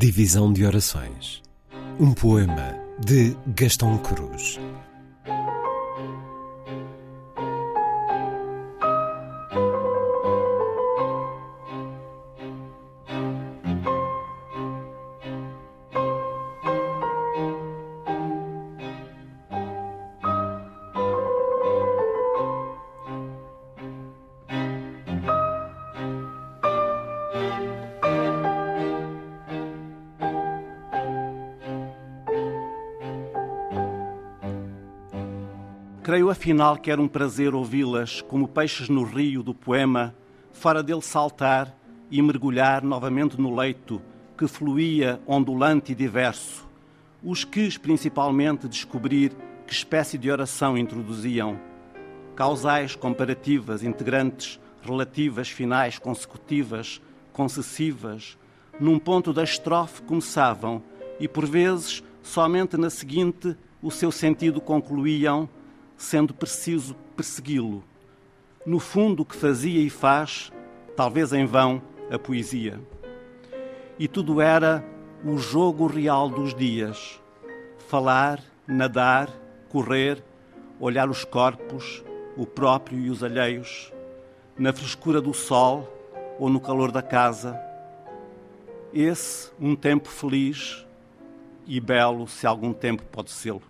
Divisão de Orações. Um poema de Gastão Cruz. Creio afinal que era um prazer ouvi-las como peixes no rio do poema, fora dele saltar e mergulhar novamente no leito que fluía ondulante e diverso. Os quis principalmente descobrir que espécie de oração introduziam. Causais comparativas, integrantes, relativas, finais, consecutivas, concessivas, num ponto da estrofe começavam e por vezes somente na seguinte o seu sentido concluíam sendo preciso persegui-lo. No fundo, o que fazia e faz, talvez em vão, a poesia. E tudo era o jogo real dos dias: falar, nadar, correr, olhar os corpos, o próprio e os alheios, na frescura do sol ou no calor da casa. Esse, um tempo feliz e belo, se algum tempo pode ser.